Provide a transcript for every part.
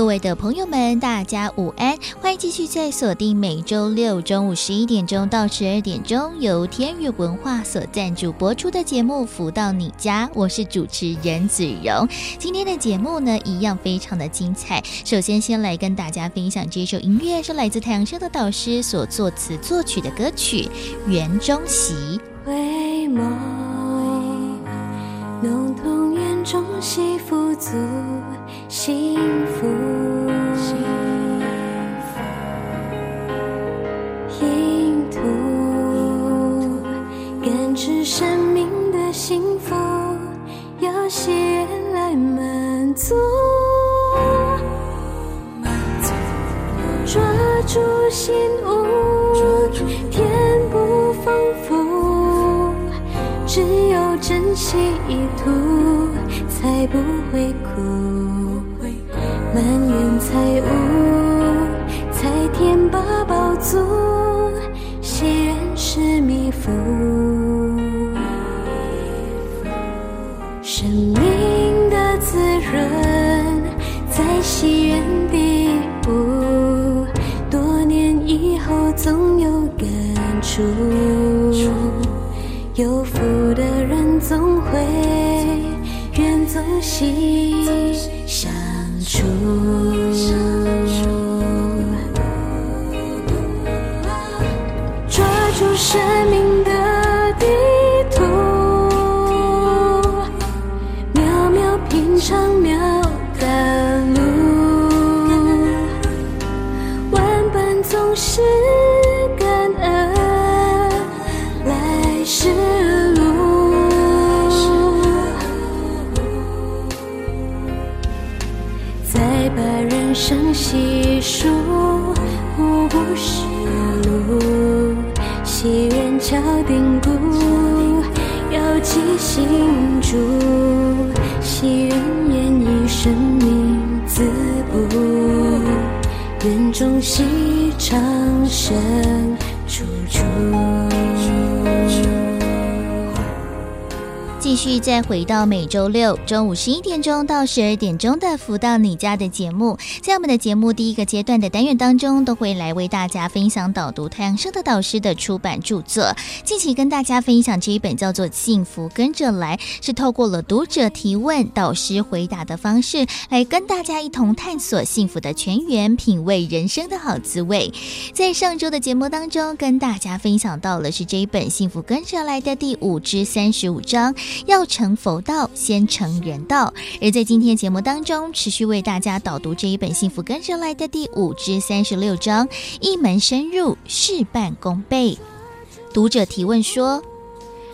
各位的朋友们，大家午安！欢迎继续在锁定每周六中午十一点钟到十二点钟，由天宇文化所赞助播出的节目《福到你家》，我是主持人子荣。今天的节目呢，一样非常的精彩。首先，先来跟大家分享这首音乐，是来自太阳社的导师所作词作曲的歌曲《园中席》。回眸，浓瞳园中喜，福足。幸福，幸福，印图，感知生命的幸福，有喜悦来满足，满足，抓住心物，填补丰富，只有珍惜一途，才不会苦。满园财物，才填饱饱足，喜园是弥福。生命的滋润，在喜园底部，多年以后总有感触。有福的人总会园中喜。回到每周六中午十一点钟到十二点钟的“福到你家”的节目，在我们的节目第一个阶段的单元当中，都会来为大家分享导读太阳社的导师的出版著作。近期跟大家分享这一本叫做《幸福跟着来》，是透过了读者提问、导师回答的方式，来跟大家一同探索幸福的泉源，品味人生的好滋味。在上周的节目当中，跟大家分享到了是这一本《幸福跟着来的》第五至三十五章。要成佛道，先成人道。而在今天节目当中，持续为大家导读这一本《幸福跟着来的》第五至三十六章，一门深入，事半功倍。读者提问说：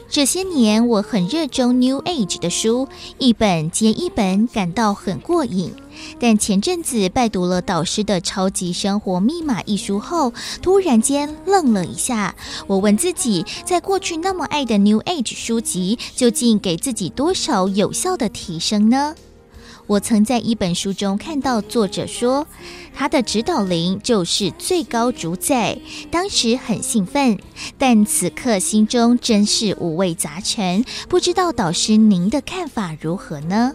这些年我很热衷 New Age 的书，一本接一本，感到很过瘾。但前阵子拜读了导师的《超级生活密码》一书后，突然间愣了一下。我问自己，在过去那么爱的 New Age 书籍，究竟给自己多少有效的提升呢？我曾在一本书中看到作者说，他的指导灵就是最高主宰。当时很兴奋，但此刻心中真是五味杂陈。不知道导师您的看法如何呢？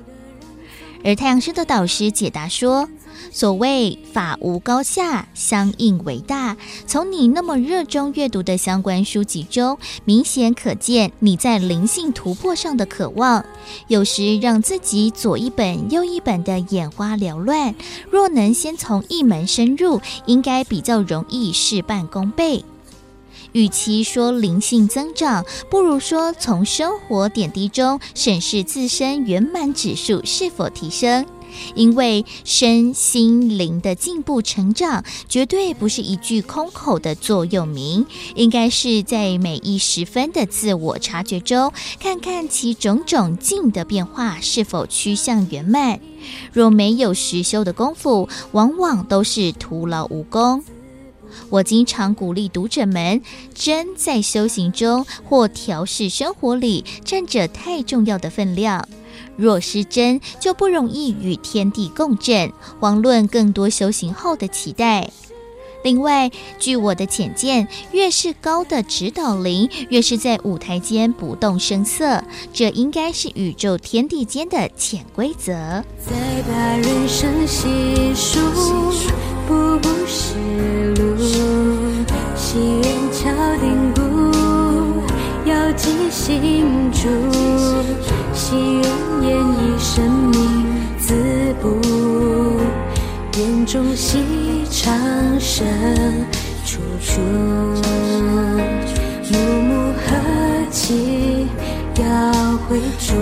而太阳生的导师解答说：“所谓法无高下，相应为大。从你那么热衷阅读的相关书籍中，明显可见你在灵性突破上的渴望。有时让自己左一本右一本的眼花缭乱，若能先从一门深入，应该比较容易事半功倍。”与其说灵性增长，不如说从生活点滴中审视自身圆满指数是否提升。因为身心灵的进步成长，绝对不是一句空口的座右铭，应该是在每一时分的自我察觉中，看看其种种境的变化是否趋向圆满。若没有实修的功夫，往往都是徒劳无功。我经常鼓励读者们，真在修行中或调适生活里占着太重要的分量。若失真，就不容易与天地共振，遑论更多修行后的期待。另外，据我的浅见，越是高的指导灵，越是在舞台间不动声色，这应该是宇宙天地间的潜规则。再把人生细数，步步是路，心愿敲定鼓，要记心住，心愿演绎生命自补，愿众喜。长生处处，暮暮何期要回主，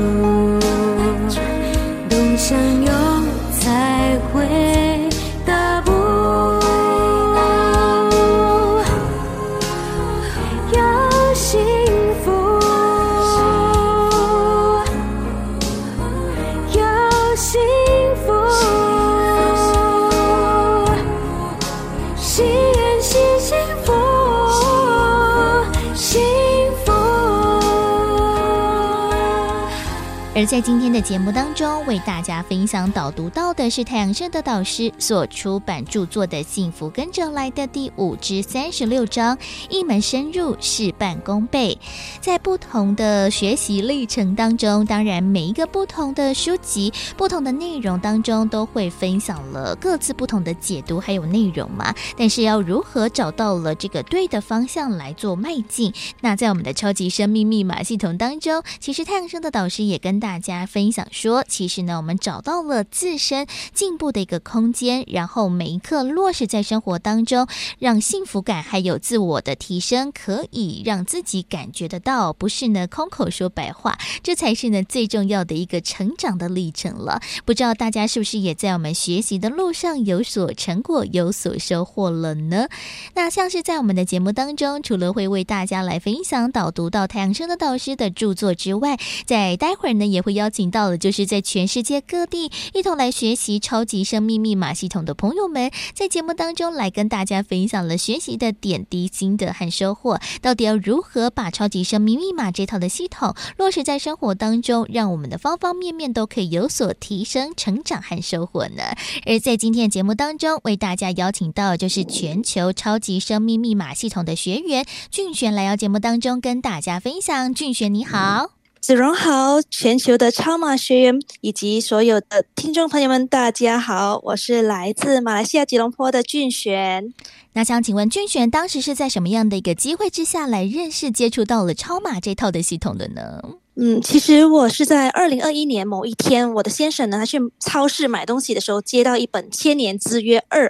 而在今天的节目当中，为大家分享导读到的是太阳盛的导师所出版著作的《幸福跟着来的》第五至三十六章，一门深入，事半功倍。在不同的学习历程当中，当然每一个不同的书籍、不同的内容当中，都会分享了各自不同的解读还有内容嘛。但是要如何找到了这个对的方向来做迈进？那在我们的超级生命密码系统当中，其实太阳盛德导师也跟大大家分享说，其实呢，我们找到了自身进步的一个空间，然后每一刻落实在生活当中，让幸福感还有自我的提升，可以让自己感觉得到，不是呢空口说白话，这才是呢最重要的一个成长的历程了。不知道大家是不是也在我们学习的路上有所成果、有所收获了呢？那像是在我们的节目当中，除了会为大家来分享导读到太阳升的导师的著作之外，在待会儿呢也。也会邀请到的，就是在全世界各地一同来学习超级生命密码系统的朋友们，在节目当中来跟大家分享了学习的点滴心得和收获。到底要如何把超级生命密码这套的系统落实在生活当中，让我们的方方面面都可以有所提升、成长和收获呢？而在今天的节目当中，为大家邀请到就是全球超级生命密码系统的学员俊玄来到节目当中跟大家分享。俊玄，你好。子荣好，全球的超马学员以及所有的听众朋友们，大家好，我是来自马来西亚吉隆坡的俊璇。那想请问俊璇，当时是在什么样的一个机会之下来认识、接触到了超马这套的系统的呢？嗯，其实我是在二零二一年某一天，我的先生呢，他去超市买东西的时候，接到一本《千年之约二》，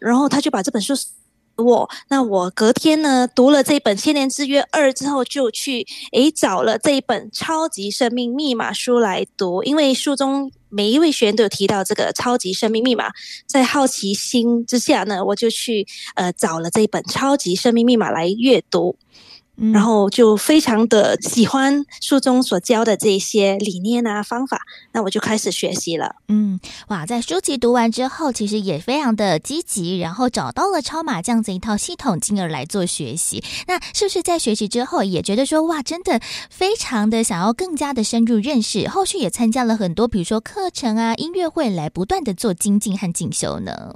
然后他就把这本书。我那我隔天呢，读了这本《千年之约二》之后，就去诶找了这一本《超级生命密码书》来读，因为书中每一位学员都有提到这个超级生命密码，在好奇心之下呢，我就去呃找了这本《超级生命密码》来阅读。然后就非常的喜欢书中所教的这些理念啊方法，那我就开始学习了。嗯，哇，在书籍读完之后，其实也非常的积极，然后找到了超马这样子一套系统，进而来做学习。那是不是在学习之后，也觉得说，哇，真的非常的想要更加的深入认识？后续也参加了很多，比如说课程啊、音乐会，来不断的做精进和进修呢？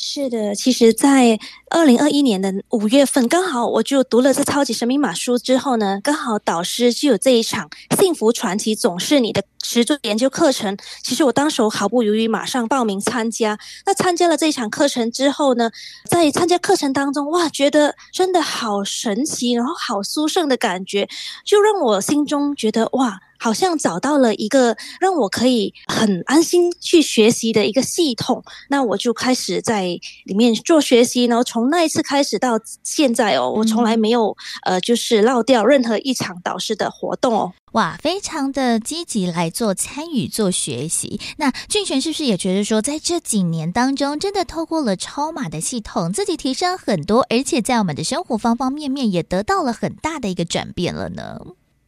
是的，其实，在二零二一年的五月份，刚好我就读了这超级生命码书之后呢，刚好导师就有这一场幸福传奇总是你的实作研究课程。其实我当时毫不犹豫，马上报名参加。那参加了这一场课程之后呢，在参加课程当中，哇，觉得真的好神奇，然后好殊胜的感觉，就让我心中觉得哇。好像找到了一个让我可以很安心去学习的一个系统，那我就开始在里面做学习。然后从那一次开始到现在哦，我从来没有呃，就是落掉任何一场导师的活动哦。哇，非常的积极来做参与做学习。那俊璇是不是也觉得说，在这几年当中，真的透过了超马的系统，自己提升很多，而且在我们的生活方方面面也得到了很大的一个转变了呢？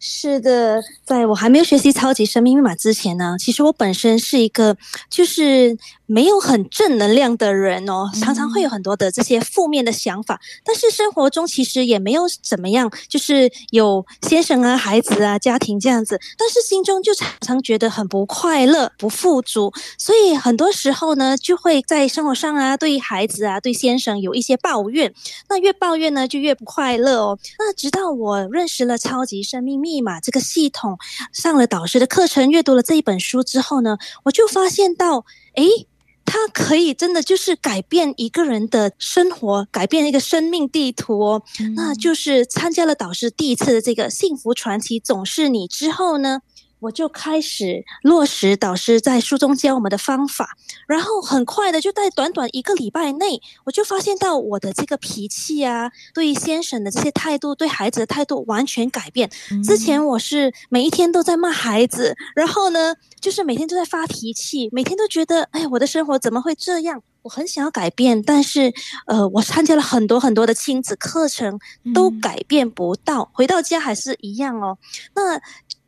是的，在我还没有学习超级生命密码之前呢，其实我本身是一个就是没有很正能量的人哦，常常会有很多的这些负面的想法。但是生活中其实也没有怎么样，就是有先生啊、孩子啊、家庭这样子，但是心中就常常觉得很不快乐、不富足，所以很多时候呢，就会在生活上啊，对孩子啊、对先生有一些抱怨。那越抱怨呢，就越不快乐哦。那直到我认识了超级生命密码这个系统，上了导师的课程，阅读了这一本书之后呢，我就发现到，诶，它可以真的就是改变一个人的生活，改变一个生命地图哦。嗯。那就是参加了导师第一次的这个幸福传奇总是你之后呢，我就开始落实导师在书中教我们的方法，然后很快的就在短短一个礼拜内，我就发现到我的这个脾气啊，对先生的这些态度，对孩子的态度完全改变。之前我是每一天都在骂孩子，然后呢，就是每天都在发脾气，每天都觉得，哎，我的生活怎么会这样？我很想要改变，但是，呃，我参加了很多很多的亲子课程，都改变不到，回到家还是一样哦。那。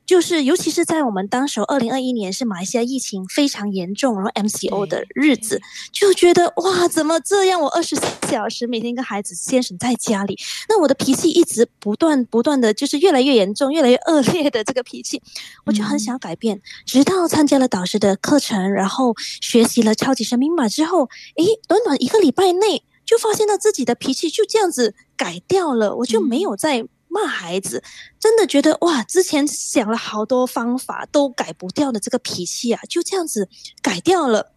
就是，尤其是在我们当时二零二一年是马来西亚疫情非常严重，然后 MCO 的日子，就觉得哇，怎么这样？我二十四小时每天跟孩子先生在家里，那我的脾气一直不断不断的就是越来越严重，越来越恶劣的这个脾气，我就很想改变。直到参加了导师的课程，然后学习了超级生命密码之后，诶，短短一个礼拜内就发现到自己的脾气就这样子改掉了，我就没有再。骂孩子，真的觉得哇！之前想了好多方法都改不掉的这个脾气啊，就这样子改掉了。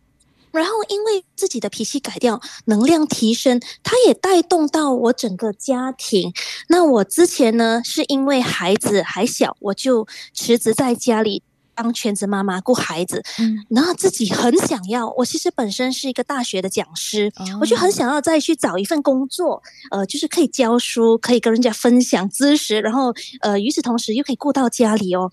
然后因为自己的脾气改掉，能量提升，它也带动到我整个家庭。那我之前呢，是因为孩子还小，我就辞职在家里。当全职妈妈顾孩子，嗯，然后自己很想要。我其实本身是一个大学的讲师，哦，我就很想要再去找一份工作，呃，就是可以教书，可以跟人家分享知识，然后呃，与此同时又可以顾到家里哦，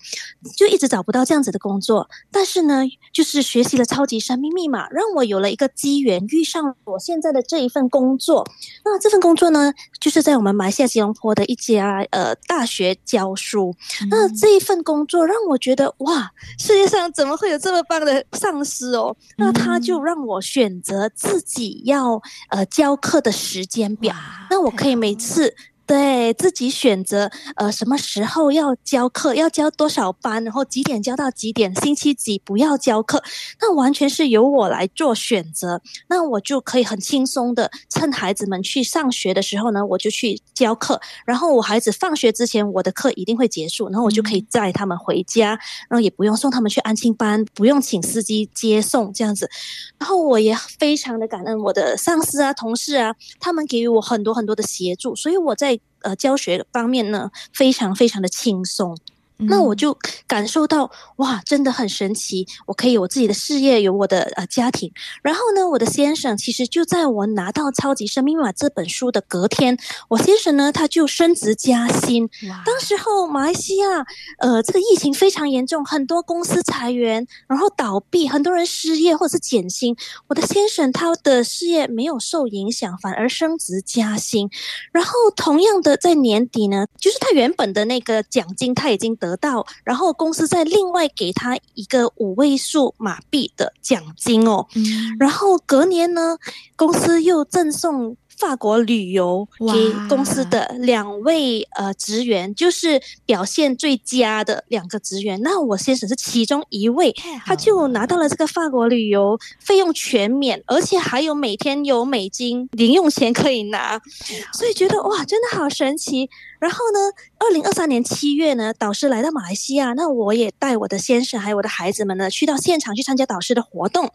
就一直找不到这样子的工作。但是呢，就是学习了超级生命密码，让我有了一个机缘，遇上我现在的这一份工作。那这份工作呢，就是在我们马来西亚吉隆坡的一家呃大学教书。嗯。那这一份工作让我觉得哇！世界上怎么会有这么棒的上司哦？那他就让我选择自己要呃教课的时间表，那我可以每次。对自己选择，呃，什么时候要教课，要教多少班，然后几点教到几点，星期几不要教课，那完全是由我来做选择。那我就可以很轻松的趁孩子们去上学的时候呢，我就去教课。然后我孩子放学之前，我的课一定会结束，然后我就可以载他们回家，然后也不用送他们去安亲班，不用请司机接送这样子。然后我也非常的感恩我的上司啊、同事啊，他们给予我很多很多的协助，所以我在。呃，教学方面呢，非常非常的轻松。那我就感受到哇，真的很神奇！我可以有我自己的事业，有我的呃家庭。然后呢，我的先生其实就在我拿到《超级生命密码》这本书的隔天，我先生呢他就升职加薪。当时候马来西亚呃这个疫情非常严重，很多公司裁员，然后倒闭，很多人失业或者是减薪。我的先生他的事业没有受影响，反而升职加薪。然后同样的在年底呢，就是他原本的那个奖金他已经得。到，然后公司再另外给他一个五位数马币的奖金哦，嗯，然后隔年呢，公司又赠送。法国旅游给公司的两位呃职员，就是表现最佳的两个职员。那我先生是其中一位，他就拿到了这个法国旅游费用全免，而且还有每天有美金零用钱可以拿，所以觉得哇，真的好神奇。然后呢，二零二三年七月呢，导师来到马来西亚，那我也带我的先生还有我的孩子们呢，去到现场去参加导师的活动。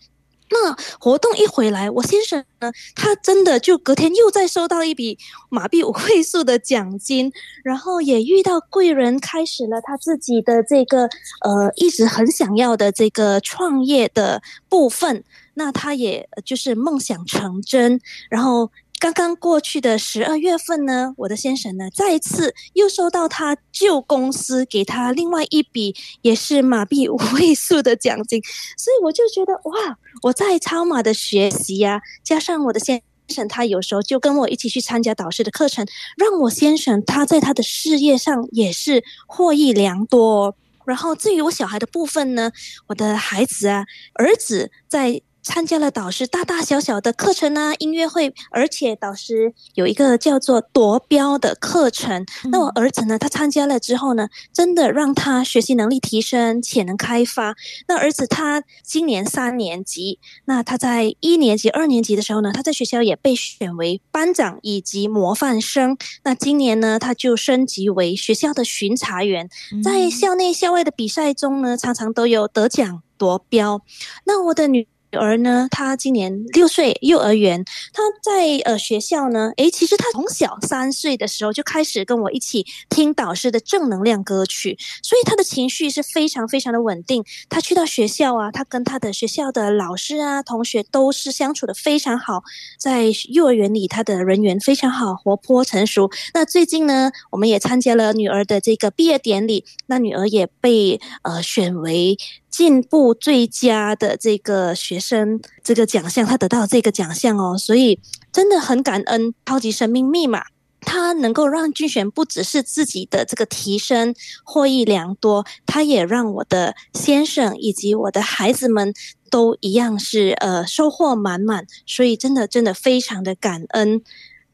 那活动一回来，我先生呢，他真的就隔天又再收到一笔马币五位数的奖金，然后也遇到贵人，开始了他自己的这个呃一直很想要的这个创业的部分。那他也就是梦想成真，然后。刚刚过去的十二月份呢，我的先生呢，再一次又收到他旧公司给他另外一笔也是马币五位数的奖金，所以我就觉得哇，我在超马的学习呀、加上我的先生，他有时候就跟我一起去参加导师的课程，让我先生他在他的事业上也是获益良多。然后至于我小孩的部分呢，我的孩子啊，儿子在。参加了导师大大小小的课程啊，音乐会，而且导师有一个叫做夺标的课程。嗯、那我儿子呢，他参加了之后呢，真的让他学习能力提升，潜能开发。那儿子他今年三年级，那他在一年级、二年级的时候呢，他在学校也被选为班长以及模范生。那今年呢，他就升级为学校的巡查员，在校内校外的比赛中呢，常常都有得奖夺标。那我的女。女儿呢，她今年六岁，幼儿园。她在呃学校呢，诶，其实她从小三岁的时候就开始跟我一起听导师的正能量歌曲，所以她的情绪是非常非常的稳定。她去到学校啊，她跟她的学校的老师啊、同学都是相处得非常好。在幼儿园里，她的人缘非常好，活泼成熟。那最近呢，我们也参加了女儿的这个毕业典礼，那女儿也被呃选为。进步最佳的这个学生，这个奖项，他得到这个奖项哦，所以真的很感恩。超级生命密码，它能够让俊贤不只是自己的这个提升获益良多，他也让我的先生以及我的孩子们都一样是呃收获满满，所以真的真的非常的感恩。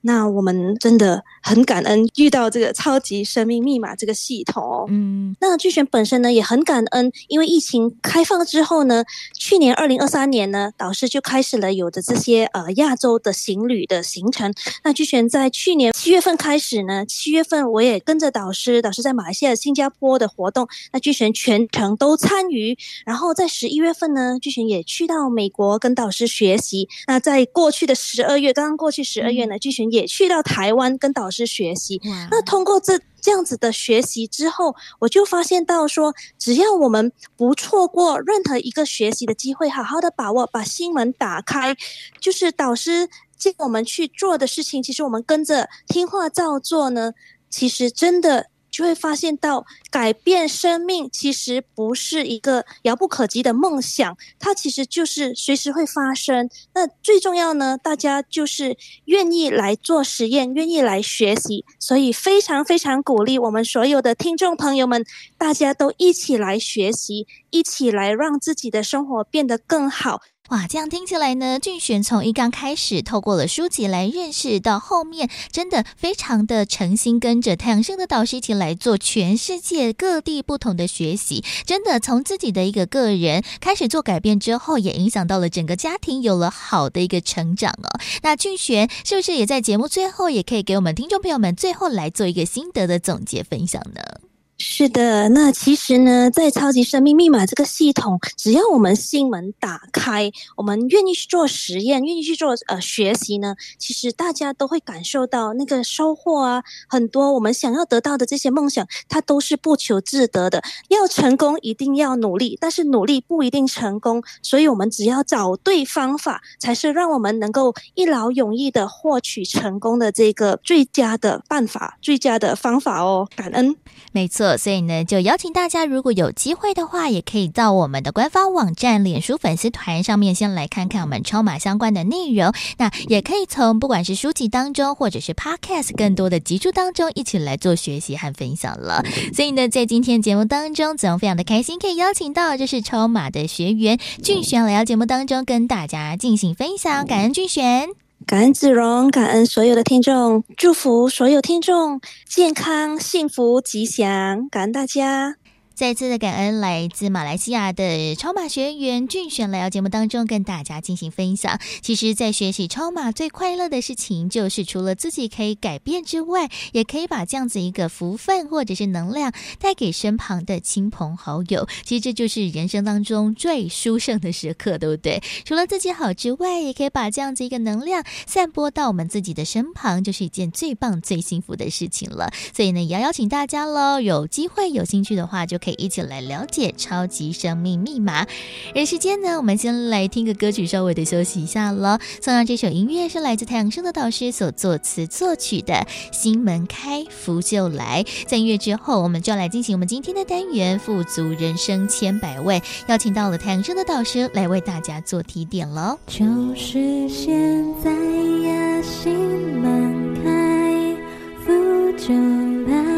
那我们真的很感恩遇到这个超级生命密码这个系统哦。嗯，那巨选本身呢也很感恩，因为疫情开放之后呢，去年二零二三年呢，导师就开始了有的这些呃亚洲的行旅的行程。那巨选在去年七月份开始呢，七月份我也跟着导师，导师在马来西亚、新加坡的活动，那巨选全程都参与。然后在十一月份呢，巨选也去到美国跟导师学习。那在过去的十二月，刚刚过去十二月呢，俊贤。也去到台湾跟导师学习。那通过这这样子的学习之后，我就发现到说，只要我们不错过任何一个学习的机会，好好的把握，把心门打开，就是导师叫我们去做的事情，其实我们跟着听话照做呢，其实真的。就会发现到改变生命其实不是一个遥不可及的梦想，它其实就是随时会发生。那最重要呢，大家就是愿意来做实验，愿意来学习，所以非常非常鼓励我们所有的听众朋友们，大家都一起来学习，一起来让自己的生活变得更好。哇，这样听起来呢，俊璇从一刚开始透过了书籍来认识，到后面真的非常的诚心跟着太阳升的导师一起来做全世界各地不同的学习，真的从自己的一个个人开始做改变之后，也影响到了整个家庭，有了好的一个成长哦。那俊璇是不是也在节目最后，也可以给我们听众朋友们最后来做一个心得的总结分享呢？是的，那其实呢，在超级生命密码这个系统，只要我们心门打开，我们愿意去做实验，愿意去做呃学习呢，其实大家都会感受到那个收获啊，很多我们想要得到的这些梦想，它都是不求自得的。要成功，一定要努力，但是努力不一定成功，所以我们只要找对方法，才是让我们能够一劳永逸的获取成功的这个最佳的办法，最佳的方法哦。感恩，没错。所以呢，就邀请大家，如果有机会的话，也可以到我们的官方网站、脸书粉丝团上面，先来看看我们超码相关的内容。那也可以从不管是书籍当中，或者是 Podcast 更多的集数当中，一起来做学习和分享了。所以呢，在今天节目当中，子荣非常的开心，可以邀请到就是超码的学员俊贤来到节目当中，跟大家进行分享。感恩俊贤。感恩子荣，感恩所有的听众，祝福所有听众健康、幸福、吉祥，感恩大家。再次的感恩来自马来西亚的超马学员俊轩来到节目当中跟大家进行分享。其实，在学习超马最快乐的事情，就是除了自己可以改变之外，也可以把这样子一个福分或者是能量带给身旁的亲朋好友。其实这就是人生当中最殊胜的时刻，对不对？除了自己好之外，也可以把这样子一个能量散播到我们自己的身旁，就是一件最棒、最幸福的事情了。所以呢，也要邀请大家喽，有机会、有兴趣的话，就。可以一起来了解超级生命密码。而时间呢，我们先来听个歌曲，稍微的休息一下了。送上这首音乐是来自太阳升的导师所作词作曲的《心门开，福就来》。在音乐之后，我们就要来进行我们今天的单元“富足人生千百味”，邀请到了太阳升的导师来为大家做提点喽。就是现在呀，心门开，福就来。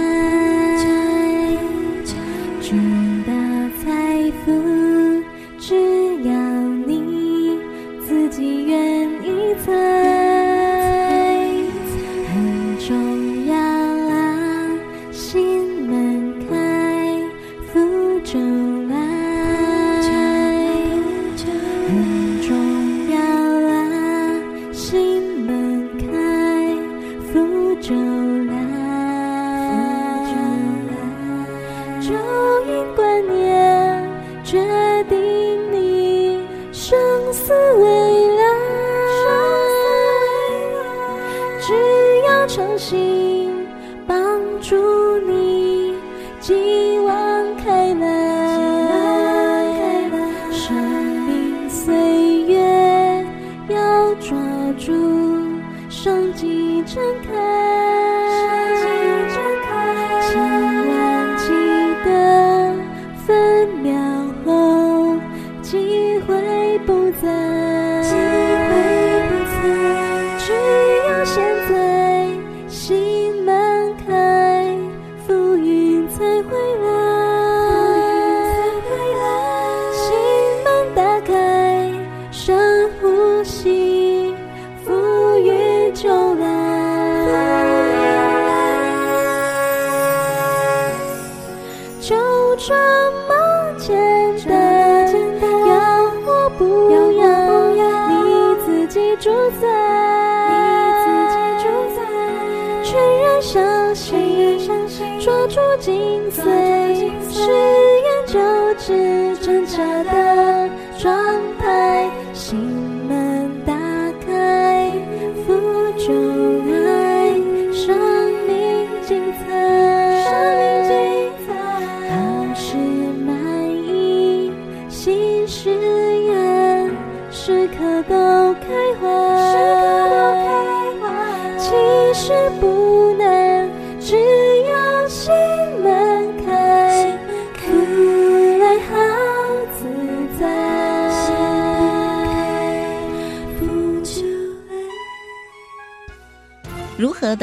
只要你自己愿意。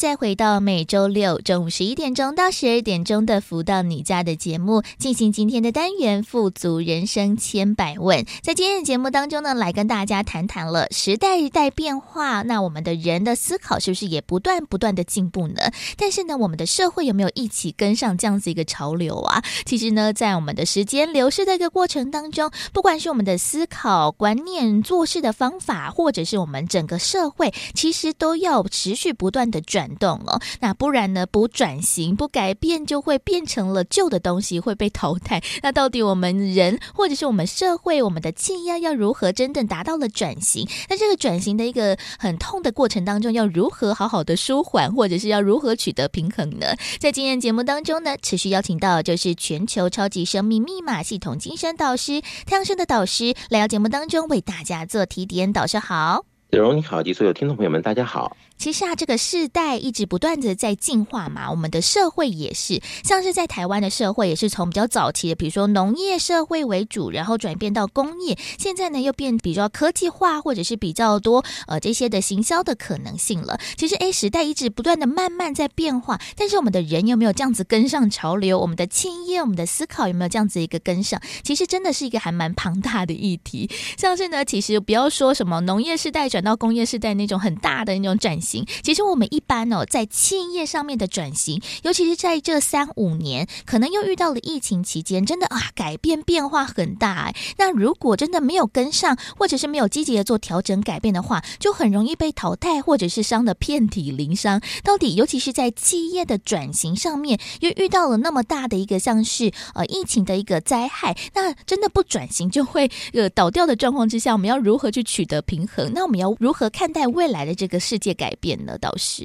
再回到每周六中午十一点钟到十二点钟的“福到你家”的节目，进行今天的单元“富足人生千百问”。在今天的节目当中呢，来跟大家谈谈了时代在变化，那我们的人的思考是不是也不断不断的进步呢？但是呢，我们的社会有没有一起跟上这样子一个潮流啊？其实呢，在我们的时间流逝的一个过程当中，不管是我们的思考观念、做事的方法，或者是我们整个社会，其实都要持续不断的。转动哦，那不然呢？不转型、不改变，就会变成了旧的东西，会被淘汰。那到底我们人，或者是我们社会、我们的企业，要如何真正达到了转型？那这个转型的一个很痛的过程当中，要如何好好的舒缓，或者是要如何取得平衡呢？在今天节目当中呢，持续邀请到就是全球超级生命密码系统精神导师太阳盛德导师来到节目当中为大家做提点。导师好，子荣你好，及所有听众朋友们，大家好。其实啊，这个世代一直不断的在进化嘛，我们的社会也是，像是在台湾的社会也是从比较早期的，比如说农业社会为主，然后转变到工业，现在呢又变比较科技化，或者是比较多呃这些的行销的可能性了。其实哎，时代一直不断的慢慢在变化，但是我们的人有没有这样子跟上潮流？我们的企业、我们的思考有没有这样子一个跟上？其实真的是一个还蛮庞大的议题。像是呢，其实不要说什么农业时代转到工业时代那种很大的那种转型。其实我们一般哦，在企业上面的转型，尤其是在这三五年，可能又遇到了疫情期间，真的啊，改变变化很大哎。那如果真的没有跟上，或者是没有积极的做调整改变的话，就很容易被淘汰，或者是伤得遍体鳞伤。到底，尤其是在企业的转型上面，又遇到了那么大的一个像是呃疫情的一个灾害，那真的不转型就会呃倒掉的状况之下，我们要如何去取得平衡？那我们要如何看待未来的这个世界改变呢？倒是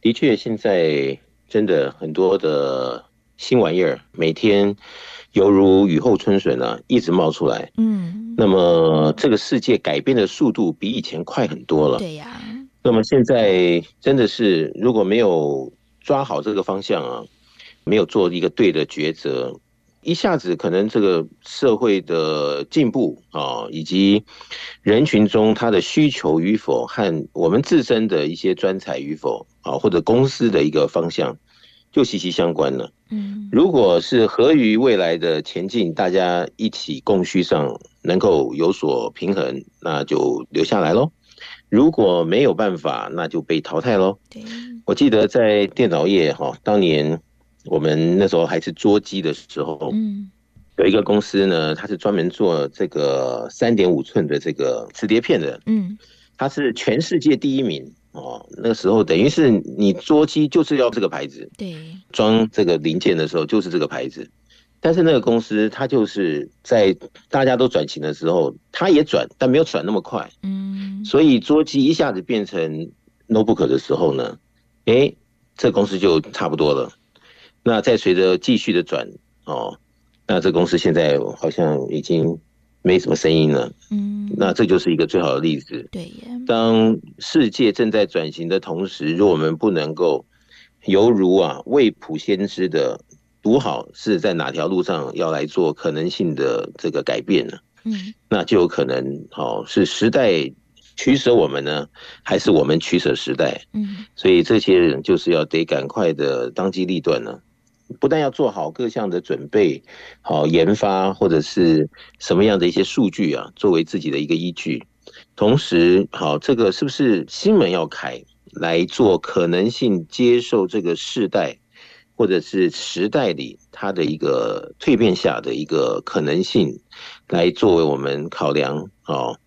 的确，现在真的很多的新玩意儿，每天犹如雨后春笋啊，一直冒出来。嗯，那么这个世界改变的速度比以前快很多了。对呀。那么现在真的是，如果没有抓好这个方向啊，没有做一个对的抉择。一下子可能这个社会的进步啊，以及人群中他的需求与否和我们自身的一些专才与否啊，或者公司的一个方向，就息息相关了。嗯，如果是合于未来的前进，大家一起供需上能够有所平衡，那就留下来喽；如果没有办法，那就被淘汰喽。对，我记得在电脑业哈，当年。我们那时候还是桌机的时候，嗯，有一个公司呢，它是专门做这个三点五寸的这个磁碟片的，嗯，它是全世界第一名哦。那个时候等于是你桌机就是要这个牌子，对，装这个零件的时候就是这个牌子。但是那个公司它就是在大家都转型的时候，它也转，但没有转那么快，嗯，所以桌机一下子变成 notebook 的时候呢，诶，这个公司就差不多了。那再随着继续的转哦。那这公司现在好像已经没什么声音了，嗯，那这就是一个最好的例子。对呀，当世界正在转型的同时，如果我们不能够犹如啊未卜先知的读好是在哪条路上要来做可能性的这个改变呢？嗯，那就有可能哦是时代取舍我们呢，还是我们取舍时代？嗯，所以这些人就是要得赶快的当机立断呢。不但要做好各项的准备，好研发或者是什么样的一些数据啊，作为自己的一个依据。同时，好这个是不是新门要开来做可能性接受这个世代或者是时代里它的一个蜕变下的一个可能性，来作为我们考量哦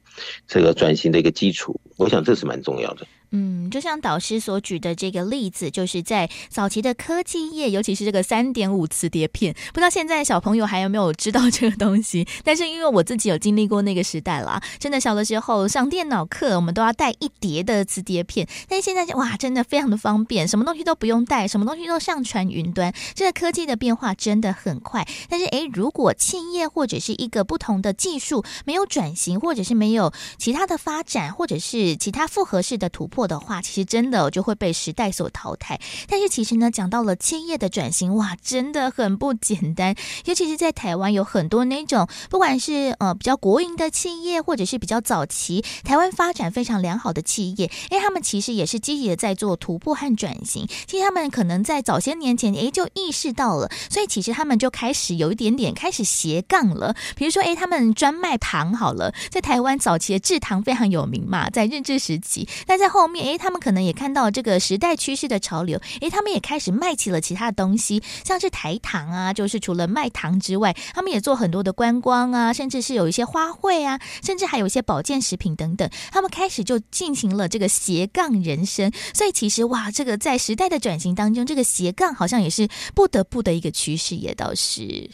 这个转型的一个基础。我想这是蛮重要的。嗯，就像导师所举的这个例子，就是在早期的科技业，尤其是这个三点五磁碟片，不知道现在小朋友还有没有知道这个东西？但是因为我自己有经历过那个时代啦，真的小的时候上电脑课，我们都要带一叠的磁碟片，但是现在哇，真的非常的方便，什么东西都不用带，什么东西都上传云端，这个科技的变化真的很快。但是诶，如果企业或者是一个不同的技术没有转型，或者是没有其他的发展，或者是其他复合式的突破。的话，其实真的就会被时代所淘汰。但是其实呢，讲到了千叶的转型，哇，真的很不简单。尤其是在台湾，有很多那种不管是呃比较国营的企业，或者是比较早期台湾发展非常良好的企业，哎，他们其实也是积极的在做突破和转型。其实他们可能在早些年前，哎，就意识到了，所以其实他们就开始有一点点开始斜杠了。比如说，哎，他们专卖糖好了，在台湾早期的制糖非常有名嘛，在日治时期，但在后面。诶，他们可能也看到这个时代趋势的潮流，诶，他们也开始卖起了其他的东西，像是台糖啊，就是除了卖糖之外，他们也做很多的观光啊，甚至是有一些花卉啊，甚至还有一些保健食品等等，他们开始就进行了这个斜杠人生。所以其实哇，这个在时代的转型当中，这个斜杠好像也是不得不的一个趋势，也倒是。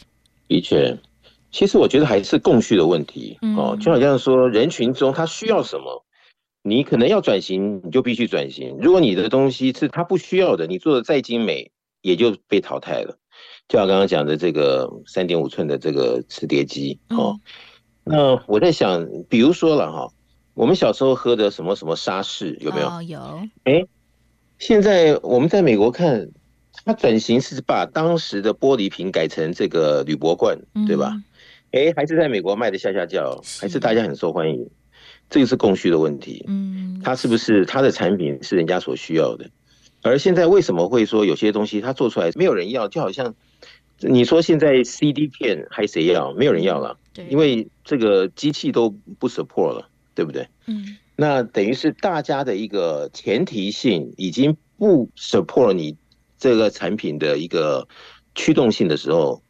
的确，其实我觉得还是供需的问题哦，就好像说人群中他需要什么。你可能要转型，你就必须转型。如果你的东西是他不需要的，你做的再精美，也就被淘汰了。就像刚刚讲的这个三点五寸的这个磁碟机哦，那我在想，比如说了哈，我们小时候喝的什么什么沙士有没有？哦，有。哎，现在我们在美国看，它转型是把当时的玻璃瓶改成这个铝箔罐，对吧？哎，还是在美国卖的下下叫，还是大家很受欢迎。这个是供需的问题，嗯，它是不是它的产品是人家所需要的？而现在为什么会说有些东西它做出来没有人要？就好像你说现在 CD 片还谁要？没有人要了，对，因为这个机器都不 support 了，对不对？嗯，那等于是大家的一个前提性已经不 support 你这个产品的一个驱动性的时候。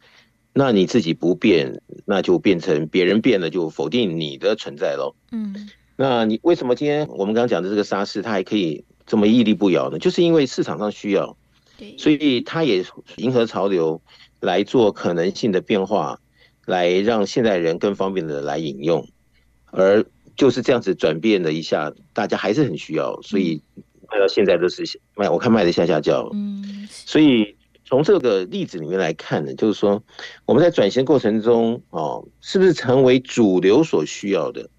那你自己不变，那就变成别人变了，就否定你的存在喽。嗯，那你为什么今天我们刚刚讲的这个沙士，它还可以这么屹立不摇呢？就是因为市场上需要，对，所以它也迎合潮流来做可能性的变化，来让现代人更方便的来饮用，而就是这样子转变了一下，大家还是很需要，所以卖到现在都是卖，我看卖的下下叫。嗯，所以。从这个例子里面来看呢，就是说我们在转型过程中哦，是不是成为主流所需要的，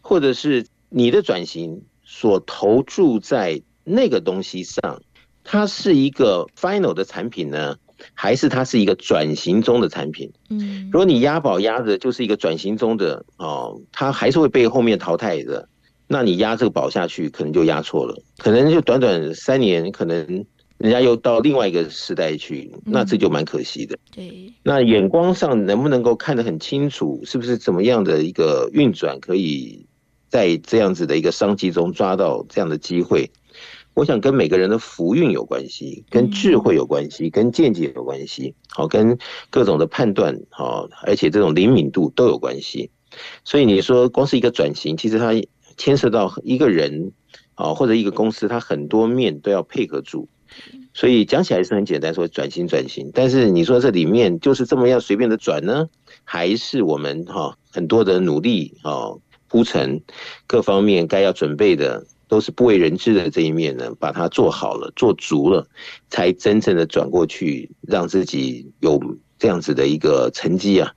或者是你的转型所投注在那个东西上，它是一个 final 的产品呢，还是它是一个转型中的产品？嗯，如果你押宝押的就是一个转型中的哦，它还是会被后面淘汰的，那你押这个宝下去，可能就押错了，可能就短短三年，可能。人家又到另外一个时代去，那这就蛮可惜的。对，那眼光上能不能够看得很清楚，是不是怎么样的一个运转，可以在这样子的一个商机中抓到这样的机会？我想跟每个人的福运有关系，跟智慧有关系，跟见解有关系，好，跟各种的判断，好，而且这种灵敏度都有关系。所以你说光是一个转型，其实它牵涉到一个人，啊，或者一个公司，它很多面都要配合住。所以讲起来是很简单，说转型转型，但是你说这里面就是这么样随便的转呢，还是我们哈很多的努力啊铺陈各方面该要准备的。都是不为人知的这一面呢，把它做好了，做足了，才真正的转过去，让自己有这样子的一个成绩啊。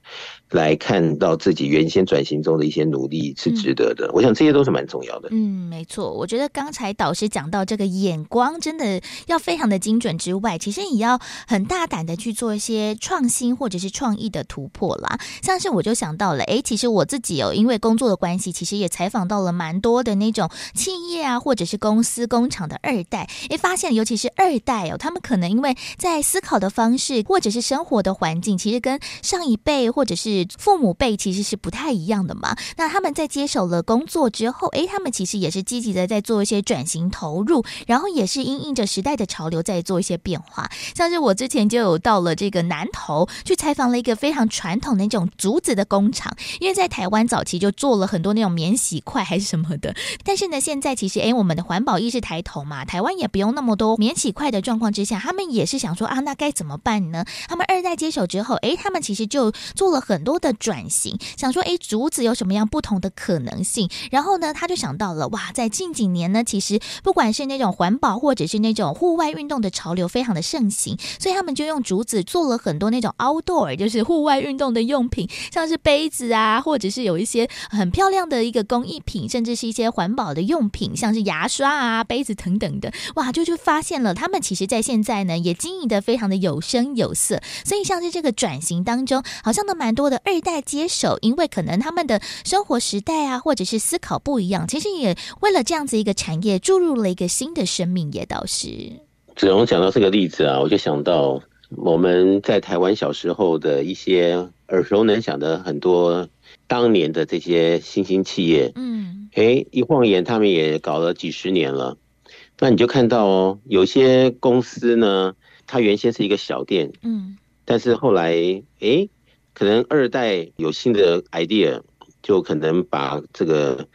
来看到自己原先转型中的一些努力是值得的，嗯、我想这些都是蛮重要的。嗯，没错，我觉得刚才导师讲到这个眼光真的要非常的精准之外，其实也要很大胆的去做一些创新或者是创意的突破啦。像是我就想到了，哎，其实我自己有因为工作的关系，其实也采访到了蛮多的那种企业啊，或者是公司工厂的二代，哎，发现尤其是二代哦，他们可能因为在思考的方式或者是生活的环境，其实跟上一辈或者是父母辈其实是不太一样的嘛，那他们在接手了工作之后，诶，他们其实也是积极的在做一些转型投入，然后也是因应着时代的潮流在做一些变化。像是我之前就有到了这个南投去采访了一个非常传统的那种竹子的工厂，因为在台湾早期就做了很多那种免洗筷还是什么的，但是呢，现在其实诶，我们的环保意识抬头嘛，台湾也不用那么多免洗筷的状况之下，他们也是想说啊，那该怎么办呢？他们二代接手之后，诶，他们其实就做了很。多的转型，想说，诶，竹子有什么样不同的可能性？然后呢，他就想到了，哇，在近几年呢，其实不管是那种环保，或者是那种户外运动的潮流非常的盛行，所以他们就用竹子做了很多那种 outdoor，就是户外运动的用品，像是杯子啊，或者是有一些很漂亮的一个工艺品，甚至是一些环保的用品，像是牙刷啊、杯子等等的，哇，就就发现了，他们其实在现在呢，也经营的非常的有声有色，所以像是这个转型当中，好像都蛮多的。二代接手，因为可能他们的生活时代啊，或者是思考不一样，其实也为了这样子一个产业注入了一个新的生命，也倒是。子荣讲到这个例子啊，我就想到我们在台湾小时候的一些耳熟能详的很多当年的这些新兴企业，嗯，哎，一晃眼他们也搞了几十年了，那你就看到哦，有些公司呢，它原先是一个小店，嗯，但是后来，哎。可能二代有新的 idea，就可能把这个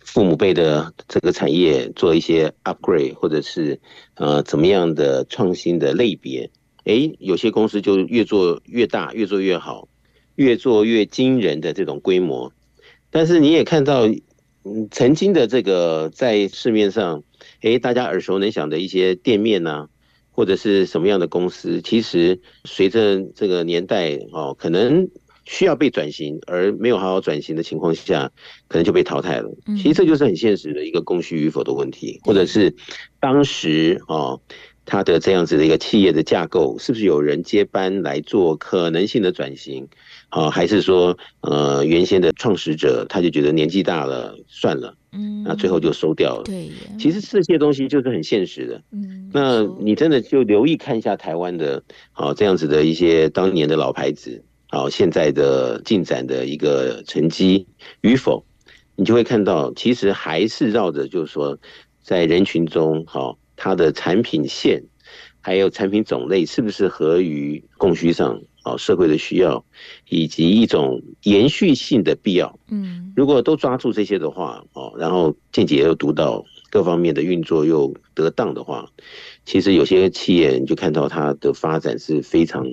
父母辈的这个产业做一些 upgrade，或者是呃怎么样的创新的类别。诶，有些公司就越做越大，越做越好，越做越惊人的这种规模。但是你也看到，嗯，曾经的这个在市面上，诶，大家耳熟能详的一些店面呢、或者是什么样的公司，其实随着这个年代哦，可能需要被转型，而没有好好转型的情况下，可能就被淘汰了。其实这就是很现实的一个供需与否的问题，或者是当时哦，它的这样子的一个企业的架构，是不是有人接班来做可能性的转型？啊，还是说呃，原先的创始者他就觉得年纪大了，算了。嗯，那最后就收掉了。对，其实这些东西就是很现实的。嗯，那你真的就留意看一下台湾的，好这样子的一些当年的老牌子，好现在的进展的一个成绩与否，你就会看到，其实还是绕着就是说，在人群中，好它的产品线，还有产品种类是不是合于供需上。哦，社会的需要，以及一种延续性的必要。嗯，如果都抓住这些的话，哦，然后见解又读到各方面的运作又得当的话，其实有些企业你就看到它的发展是非常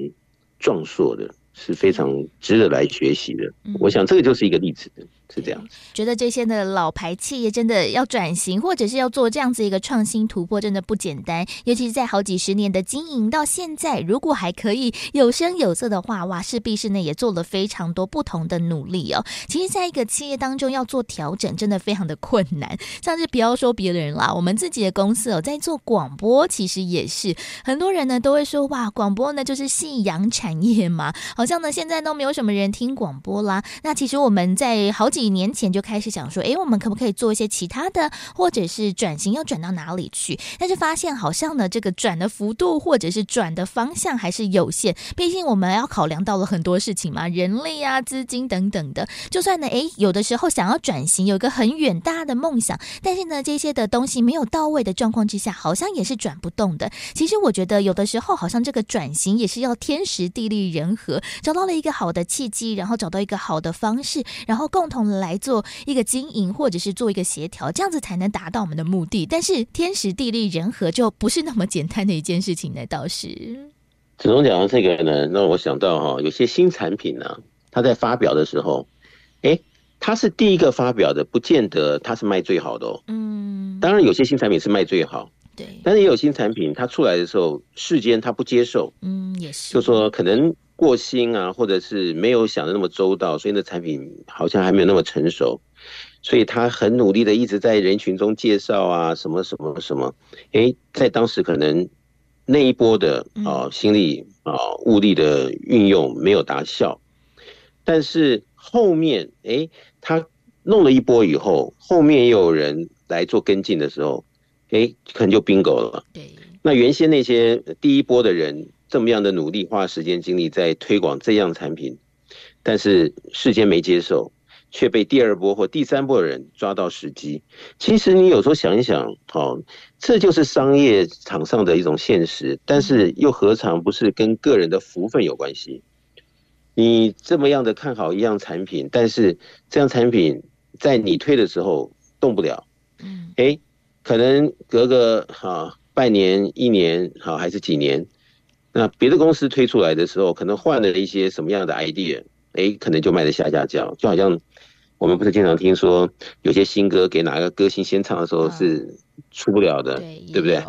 壮硕的，是非常值得来学习的。我想这个就是一个例子。是这样，觉得这些的老牌企业真的要转型，或者是要做这样子一个创新突破，真的不简单。尤其是在好几十年的经营到现在，如果还可以有声有色的话，哇，势必是呢也做了非常多不同的努力哦。其实，在一个企业当中要做调整，真的非常的困难。像是不要说别人啦，我们自己的公司哦，在做广播，其实也是很多人呢都会说，哇，广播呢就是夕阳产业嘛，好像呢现在都没有什么人听广播啦。那其实我们在好几几年前就开始想说，诶，我们可不可以做一些其他的，或者是转型要转到哪里去？但是发现好像呢，这个转的幅度或者是转的方向还是有限。毕竟我们要考量到了很多事情嘛，人力啊、资金等等的。就算呢，诶，有的时候想要转型，有一个很远大的梦想，但是呢，这些的东西没有到位的状况之下，好像也是转不动的。其实我觉得有的时候好像这个转型也是要天时地利人和，找到了一个好的契机，然后找到一个好的方式，然后共同来做一个经营，或者是做一个协调，这样子才能达到我们的目的。但是天时地利人和就不是那么简单的一件事情呢，倒是。子龙讲到这个呢，让我想到哈，有些新产品呢，它在发表的时候，哎，它是第一个发表的，不见得它是卖最好的哦。嗯，当然有些新产品是卖最好。对，但是也有新产品，它出来的时候，世间它不接受，嗯，也是，就说可能过心啊，或者是没有想的那么周到，所以那产品好像还没有那么成熟，所以他很努力的一直在人群中介绍啊，什么什么什么，哎，在当时可能那一波的啊心力啊物力的运用没有达效，但是后面哎他弄了一波以后，后面又有人来做跟进的时候。哎，可能就 bingo 了。对，那原先那些第一波的人这么样的努力，花时间精力在推广这样产品，但是世间没接受，却被第二波或第三波的人抓到时机。其实你有时候想一想，哦，这就是商业场上的一种现实，但是又何尝不是跟个人的福分有关系？你这么样的看好一样产品，但是这样产品在你推的时候动不了，嗯，哎。可能隔个哈半年、一年好还是几年，那别的公司推出来的时候，可能换了一些什么样的 idea，哎，可能就卖的下下叫，就好像我们不是经常听说有些新歌给哪个歌星先唱的时候是出不了的，对，对不对？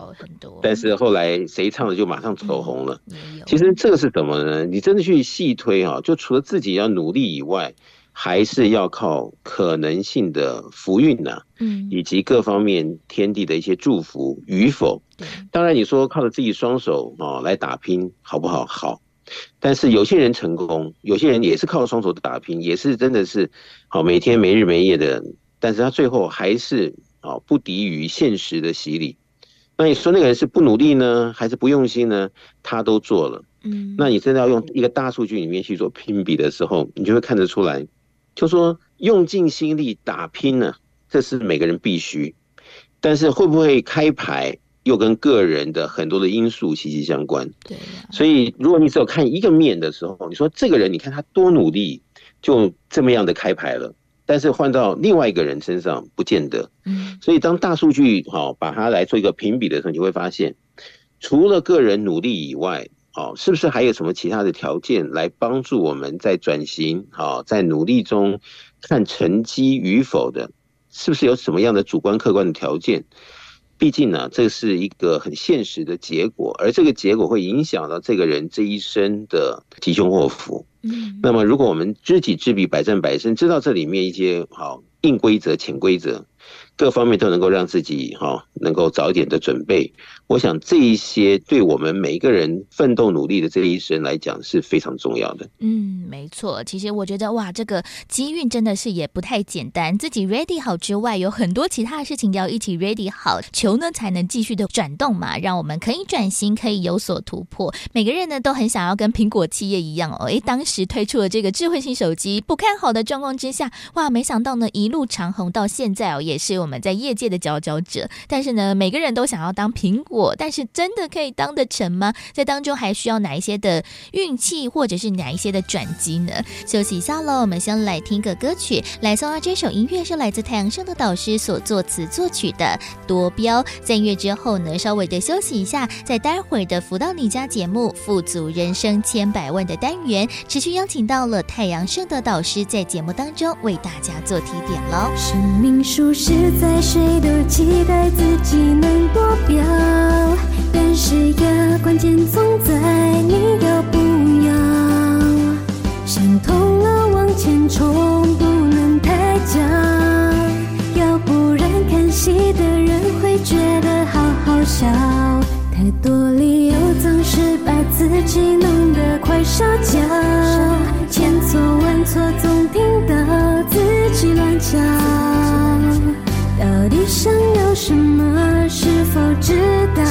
但是后来谁唱的就马上走红了。其实这个是什么呢？你真的去细推哈，就除了自己要努力以外。还是要靠可能性的福运呐，嗯，以及各方面天地的一些祝福与否。当然你说靠着自己双手啊来打拼，好不好？好。但是有些人成功，有些人也是靠双手打拼，也是真的是好每天没日没夜的，但是他最后还是啊不敌于现实的洗礼。那你说那个人是不努力呢，还是不用心呢？他都做了，嗯，那你真的要用一个大数据里面去做评比的时候，你就会看得出来。就说用尽心力打拼呢，这是每个人必须，但是会不会开牌，又跟个人的很多的因素息息相关。对，所以如果你只有看一个面的时候，你说这个人，你看他多努力，就这么样的开牌了，但是换到另外一个人身上，不见得。嗯，所以当大数据好把它来做一个评比的时候，你会发现，除了个人努力以外。哦，是不是还有什么其他的条件来帮助我们在转型？哦，在努力中看成绩与否的，是不是有什么样的主观客观的条件？毕竟呢，这是一个很现实的结果，而这个结果会影响到这个人这一生的吉凶祸福。嗯，那么如果我们知己知彼，百战百胜，知道这里面一些好硬规则、潜规则。各方面都能够让自己哈能够早一点的准备，我想这一些对我们每一个人奋斗努力的这一生来讲是非常重要的。嗯，没错。其实我觉得哇，这个机运真的是也不太简单。自己 ready 好之外，有很多其他的事情要一起 ready 好，球呢才能继续的转动嘛，让我们可以转型，可以有所突破。每个人呢都很想要跟苹果企业一样哦。诶，当时推出了这个智慧型手机，不看好的状况之下，哇，没想到呢一路长虹到现在哦，也是。我们在业界的佼佼者，但是呢，每个人都想要当苹果，但是真的可以当得成吗？在当中还需要哪一些的运气，或者是哪一些的转机呢？休息一下喽，我们先来听个歌曲，来送啊！这首音乐是来自太阳盛的导师所作词作曲的《夺标》。在音乐之后呢，稍微的休息一下，在待会儿的福到你家节目《富足人生千百万》的单元，持续邀请到了太阳盛的导师在节目当中为大家做提点喽。生命数十在谁都期待自己能夺标，但是呀，关键总在你要不要。想通了往前冲，不能太假，要不然看戏的人会觉得好好笑。太多理由总是把自己弄得快烧焦，千错万错总听到自己。乱讲，到底想要什么？是否知道？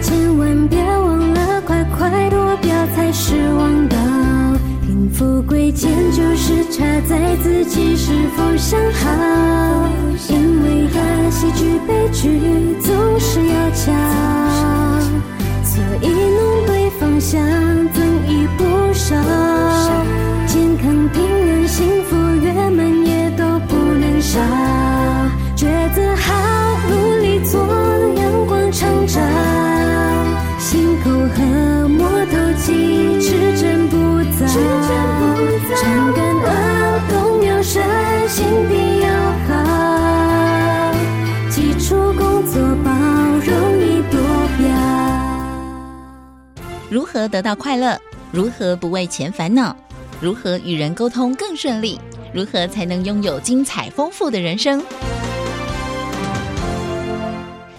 千万别忘了，快快躲掉才是王道。贫富贵贱就是差在自己是否想好。因为的喜剧悲剧总是要讲，所以弄对方向，增益不少。健康平安幸福圆满也都不能少，成长，心口和磨头记，持真不杂，常感恩，懂妙善，心地要好，基础工作包容易多表。如何得到快乐？如何不为钱烦恼？如何与人沟通更顺利？如何才能拥有精彩丰富的人生？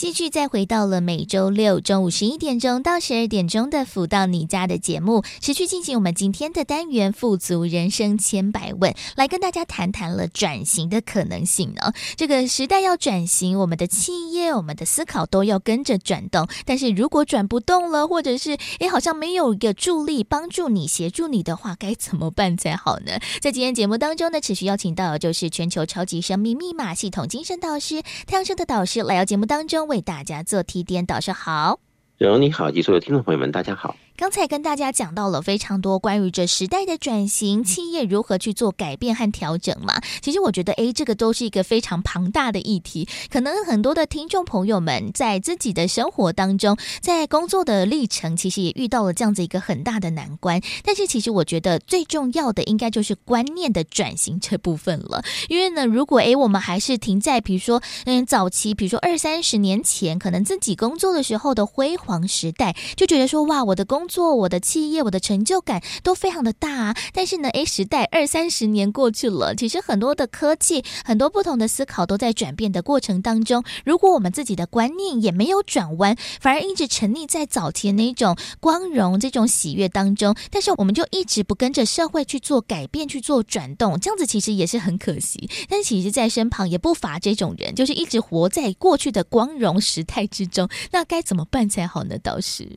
继续再回到了每周六中午十一点钟到十二点钟的“福到你家”的节目，持续进行我们今天的单元“富足人生千百问”，来跟大家谈谈了转型的可能性呢。这个时代要转型，我们的企业、我们的思考都要跟着转动。但是如果转不动了，或者是诶好像没有一个助力帮助你、协助你的话，该怎么办才好呢？在今天节目当中呢，持续邀请到的就是全球超级生命密码系统精神导师太阳盛德导师来到节目当中。为大家做提点，导师好。有你好，及所有听众朋友们，大家好。刚才跟大家讲到了非常多关于这时代的转型，企业如何去做改变和调整嘛。其实我觉得，哎，这个都是一个非常庞大的议题。可能很多的听众朋友们在自己的生活当中，在工作的历程，其实也遇到了这样子一个很大的难关。但是，其实我觉得最重要的应该就是观念的转型这部分了。因为呢，如果哎我们还是停在比如说，嗯，早期，比如说二三十年前，可能自己工作的时候的辉煌时代，就觉得说，哇，我的工做我的企业，我的成就感都非常的大啊！但是呢，诶，时代二三十年过去了，其实很多的科技，很多不同的思考都在转变的过程当中。如果我们自己的观念也没有转弯，反而一直沉溺在早期那种光荣、这种喜悦当中，但是我们就一直不跟着社会去做改变、去做转动，这样子其实也是很可惜。但其实，在身旁也不乏这种人，就是一直活在过去的光荣时态之中。那该怎么办才好呢？导师？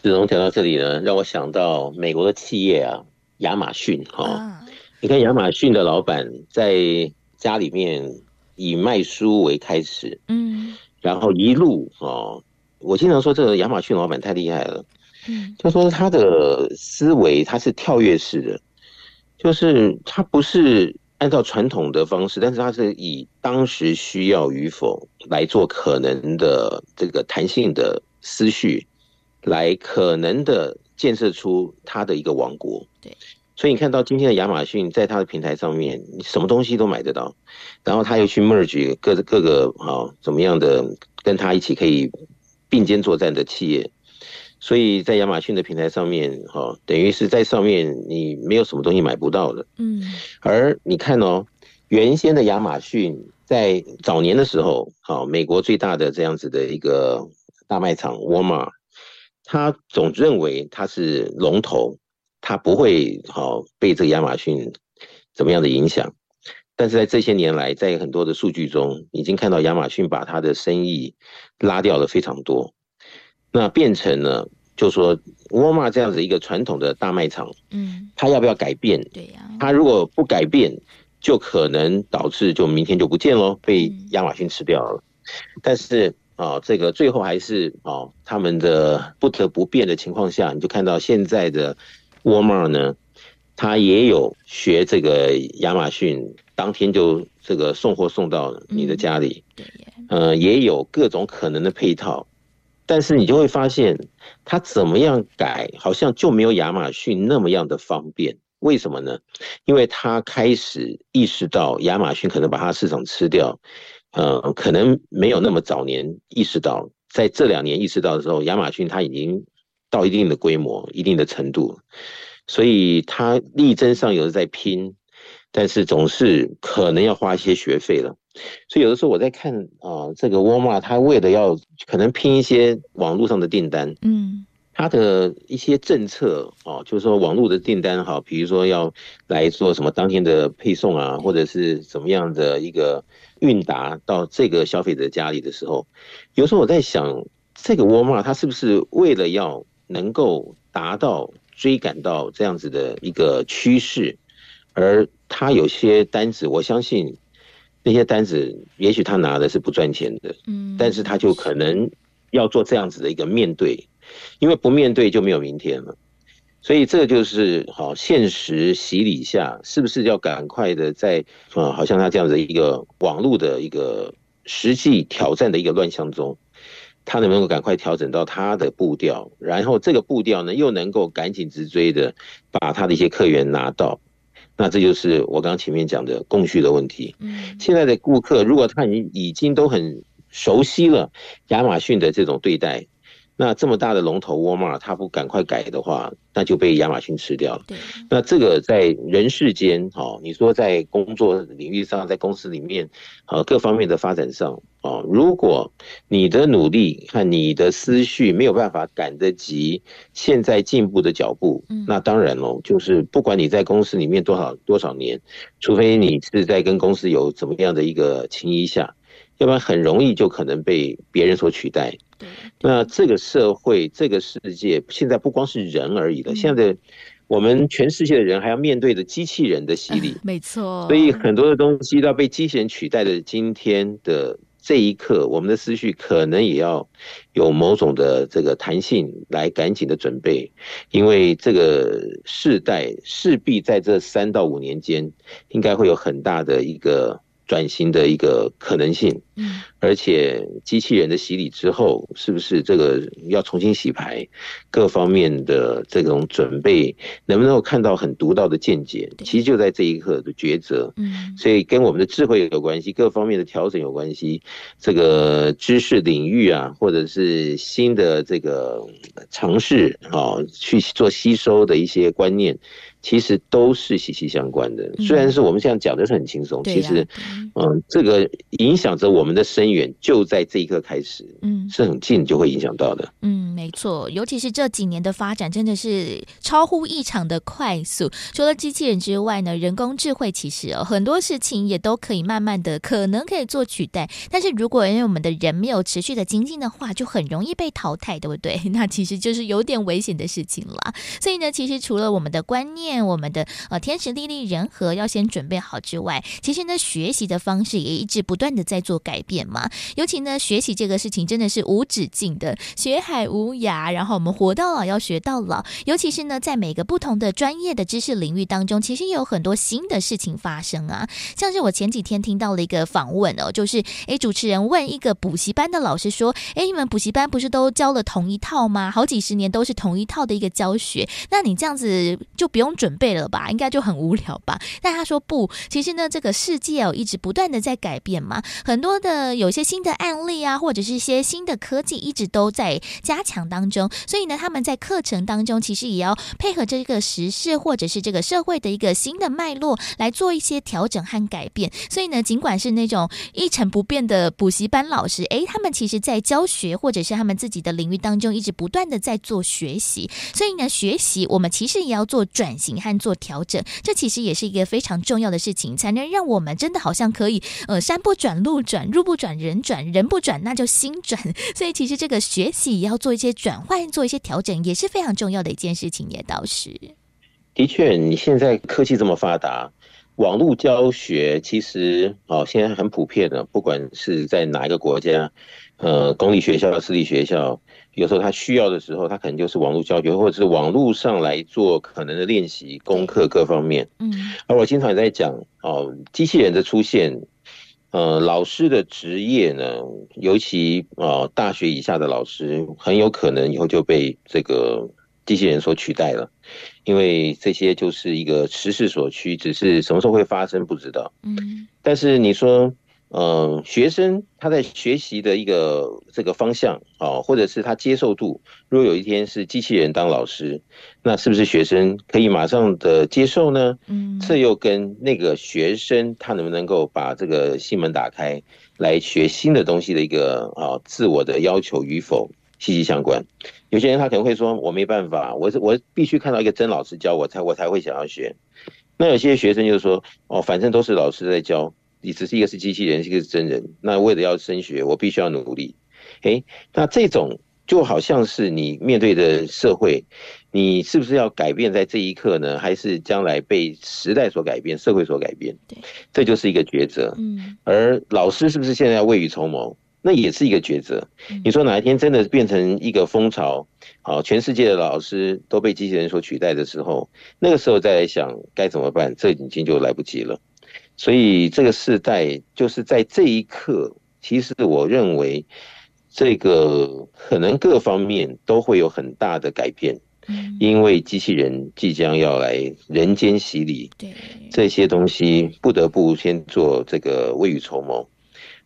子龙讲到这里呢，让我想到美国的企业啊，亚马逊哈、哦。啊、你看亚马逊的老板在家里面以卖书为开始，嗯，然后一路哦，我经常说这个亚马逊老板太厉害了，嗯，就说他的思维他是跳跃式的，就是他不是按照传统的方式，但是他是以当时需要与否来做可能的这个弹性的思绪。来可能的建设出它的一个王国，对，所以你看到今天的亚马逊在它的平台上面，你什么东西都买得到，然后他又去 merge 各各个啊怎么样的跟他一起可以并肩作战的企业，所以在亚马逊的平台上面，哈，等于是在上面你没有什么东西买不到的，嗯，而你看哦，原先的亚马逊在早年的时候，好，美国最大的这样子的一个大卖场沃尔玛。他总认为他是龙头，他不会好被这个亚马逊怎么样的影响。但是在这些年来，在很多的数据中，已经看到亚马逊把他的生意拉掉了非常多。那变成了，就说沃尔玛这样子一个传统的大卖场，嗯，他要不要改变？对呀，他如果不改变，就可能导致就明天就不见喽，被亚马逊吃掉了。但是。啊，这个最后还是啊，他们的不得不变的情况下，你就看到现在的沃尔玛呢，他也有学这个亚马逊，当天就这个送货送到你的家里，呃，也有各种可能的配套，但是你就会发现，他怎么样改，好像就没有亚马逊那么样的方便。为什么呢？因为他开始意识到亚马逊可能把他市场吃掉。呃，可能没有那么早年意识到，在这两年意识到的时候，亚马逊它已经到一定的规模、一定的程度，所以它力争上游的在拼。但是总是可能要花一些学费了。所以有的时候我在看啊、呃，这个沃尔玛它为了要可能拼一些网络上的订单，嗯，它的一些政策哦、呃，就是说网络的订单哈，比如说要来做什么当天的配送啊，或者是怎么样的一个运达到这个消费者家里的时候，有时候我在想，这个沃尔玛它是不是为了要能够达到追赶到这样子的一个趋势，而它有些单子，我相信。那些单子，也许他拿的是不赚钱的，嗯，但是他就可能要做这样子的一个面对，因为不面对就没有明天了，所以这就是好现实洗礼下，是不是要赶快的在啊，好像他这样的一个网络的一个实际挑战的一个乱象中，他能不能够赶快调整到他的步调，然后这个步调呢，又能够赶紧直追的把他的一些客源拿到。那这就是我刚刚前面讲的供需的问题。嗯，现在的顾客如果他已经已经都很熟悉了亚马逊的这种对待，那这么大的龙头沃尔玛，他不赶快改的话，那就被亚马逊吃掉了。对，那这个在人世间，哦，你说在工作领域上，在公司里面，呃，各方面的发展上，哦，如果你的努力和你的思绪没有办法赶得及现在进步的脚步，那当然喽，就是不管你在公司里面多少多少年，除非你是在跟公司有怎么样的一个情谊下，要不然很容易就可能被别人所取代。那这个社会，这个世界，现在不光是人而已了。现在我们全世界的人还要面对着机器人的洗礼，没错。所以很多的东西都要被机器人取代的。今天的这一刻，我们的思绪可能也要有某种的这个弹性，来赶紧的准备，因为这个世代势必在这三到五年间，应该会有很大的一个。转型的一个可能性，嗯，而且机器人的洗礼之后，是不是这个要重新洗牌，各方面的这种准备，能不能够看到很独到的见解？其实就在这一刻的抉择，嗯，所以跟我们的智慧有关系，各方面的调整有关系，这个知识领域啊，或者是新的这个尝试啊，去做吸收的一些观念。其实都是息息相关的，虽然是我们现在讲的是很轻松，嗯、其实，嗯，这个影响着我们的深远就在这一刻开始，嗯，是很近就会影响到的。嗯，没错，尤其是这几年的发展真的是超乎异常的快速。除了机器人之外呢，人工智慧其实哦很多事情也都可以慢慢的可能可以做取代，但是如果因为我们的人没有持续的精进的话，就很容易被淘汰，对不对？那其实就是有点危险的事情了。所以呢，其实除了我们的观念，我们的呃天时地利人和要先准备好之外，其实呢学习的方式也一直不断的在做改变嘛。尤其呢学习这个事情真的是无止境的，学海无涯，然后我们活到老要学到老。尤其是呢在每个不同的专业的知识领域当中，其实也有很多新的事情发生啊。像是我前几天听到了一个访问哦，就是诶主持人问一个补习班的老师说，诶你们补习班不是都教了同一套吗？好几十年都是同一套的一个教学，那你这样子就不用准备了吧，应该就很无聊吧？但他说不，其实呢，这个世界哦，一直不断的在改变嘛，很多的有些新的案例啊，或者是一些新的科技，一直都在加强当中。所以呢，他们在课程当中，其实也要配合这个时事或者是这个社会的一个新的脉络来做一些调整和改变。所以呢，尽管是那种一成不变的补习班老师，诶，他们其实在教学或者是他们自己的领域当中，一直不断的在做学习。所以呢，学习我们其实也要做转型和做。调整，这其实也是一个非常重要的事情，才能让我们真的好像可以，呃，山不转路转，路不转人转，人不转那就心转。所以其实这个学习要做一些转换，做一些调整，也是非常重要的一件事情。也倒是，的确，你现在科技这么发达，网络教学其实哦，现在很普遍的，不管是在哪一个国家，呃，公立学校、私立学校。有时候他需要的时候，他可能就是网络教学，或者是网络上来做可能的练习、功课各方面。嗯，而我经常也在讲哦，机器人的出现，呃，老师的职业呢，尤其啊大学以下的老师，很有可能以后就被这个机器人所取代了，因为这些就是一个时势所趋，只是什么时候会发生不知道。嗯，但是你说。嗯，学生他在学习的一个这个方向啊，或者是他接受度，如果有一天是机器人当老师，那是不是学生可以马上的接受呢？嗯，这又跟那个学生他能不能够把这个心门打开，来学新的东西的一个啊自我的要求与否息息相关。有些人他可能会说，我没办法，我是我必须看到一个真老师教我才我才会想要学。那有些学生就说，哦，反正都是老师在教。你只是一个是机器人，一个是真人。那为了要升学，我必须要努力。诶，那这种就好像是你面对的社会，你是不是要改变在这一刻呢？还是将来被时代所改变，社会所改变？对，这就是一个抉择。嗯，而老师是不是现在要未雨绸缪？那也是一个抉择。你说哪一天真的变成一个风潮，好，全世界的老师都被机器人所取代的时候，那个时候再来想该怎么办，这已经就来不及了。所以这个时代就是在这一刻，其实我认为，这个可能各方面都会有很大的改变，因为机器人即将要来人间洗礼，对，这些东西不得不先做这个未雨绸缪。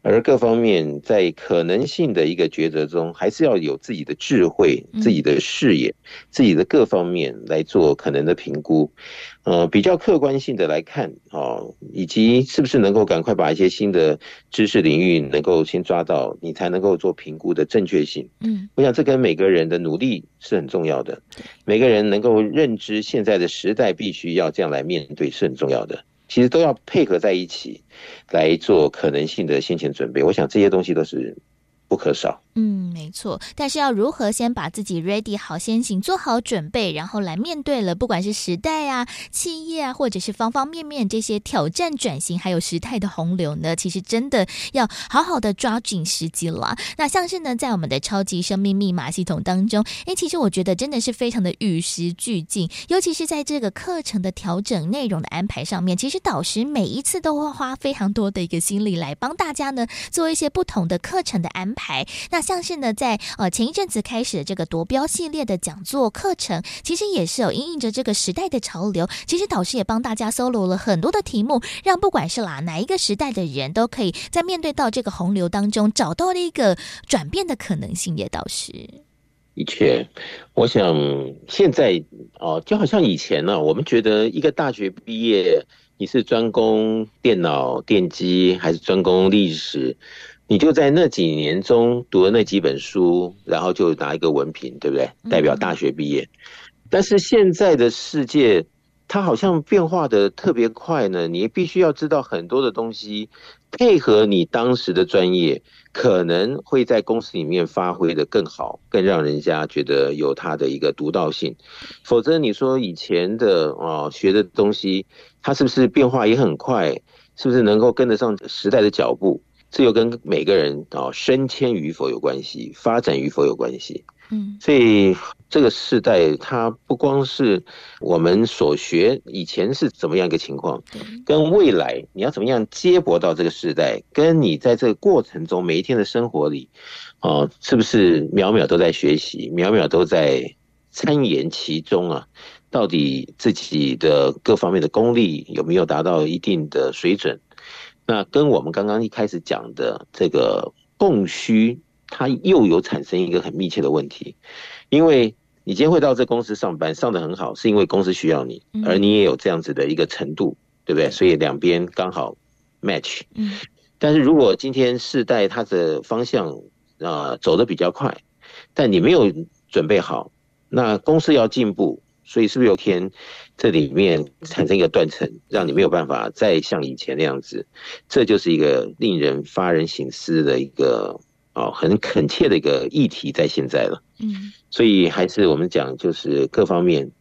而各方面在可能性的一个抉择中，还是要有自己的智慧、自己的视野、自己的各方面来做可能的评估，呃，比较客观性的来看，哦，以及是不是能够赶快把一些新的知识领域能够先抓到，你才能够做评估的正确性。嗯，我想这跟每个人的努力是很重要的，每个人能够认知现在的时代必须要这样来面对是很重要的。其实都要配合在一起来做可能性的先前准备，我想这些东西都是不可少。嗯，没错。但是要如何先把自己 ready 好，先行做好准备，然后来面对了，不管是时代啊、企业啊，或者是方方面面这些挑战、转型，还有时态的洪流呢，其实真的要好好的抓紧时机了。那像是呢，在我们的超级生命密码系统当中，哎，其实我觉得真的是非常的与时俱进，尤其是在这个课程的调整、内容的安排上面，其实导师每一次都会花非常多的一个心力来帮大家呢做一些不同的课程的安排。那像是呢，在呃前一阵子开始的这个夺标系列的讲座课程，其实也是有因应着这个时代的潮流。其实导师也帮大家搜罗了很多的题目，让不管是啦哪一个时代的人都可以在面对到这个洪流当中，找到了一个转变的可能性。叶导师，的确，我想现在哦，就好像以前呢、我们觉得一个大学毕业，你是专攻电脑电机还是专攻历史？你就在那几年中读了那几本书，然后就拿一个文凭，对不对？代表大学毕业。但是现在的世界，它好像变化的特别快呢。你必须要知道很多的东西，配合你当时的专业，可能会在公司里面发挥的更好，更让人家觉得有它的一个独到性。否则你说以前的哦学的东西，它是不是变化也很快？是不是能够跟得上时代的脚步？这又跟每个人啊升迁与否有关系，发展与否有关系。嗯，所以这个时代它不光是我们所学以前是怎么样一个情况，跟未来你要怎么样接驳到这个时代，跟你在这个过程中每一天的生活里，啊，是不是秒秒都在学习，秒秒都在参研其中啊？到底自己的各方面的功力有没有达到一定的水准？那跟我们刚刚一开始讲的这个供需，它又有产生一个很密切的问题，因为你今天会到这公司上班，上的很好，是因为公司需要你，而你也有这样子的一个程度，对不对？所以两边刚好 match。嗯。但是如果今天世代它的方向啊、呃、走的比较快，但你没有准备好，那公司要进步。所以是不是有天，这里面产生一个断层，让你没有办法再像以前那样子？这就是一个令人发人省思的一个哦，很恳切的一个议题在现在了。嗯，所以还是我们讲，就是各方面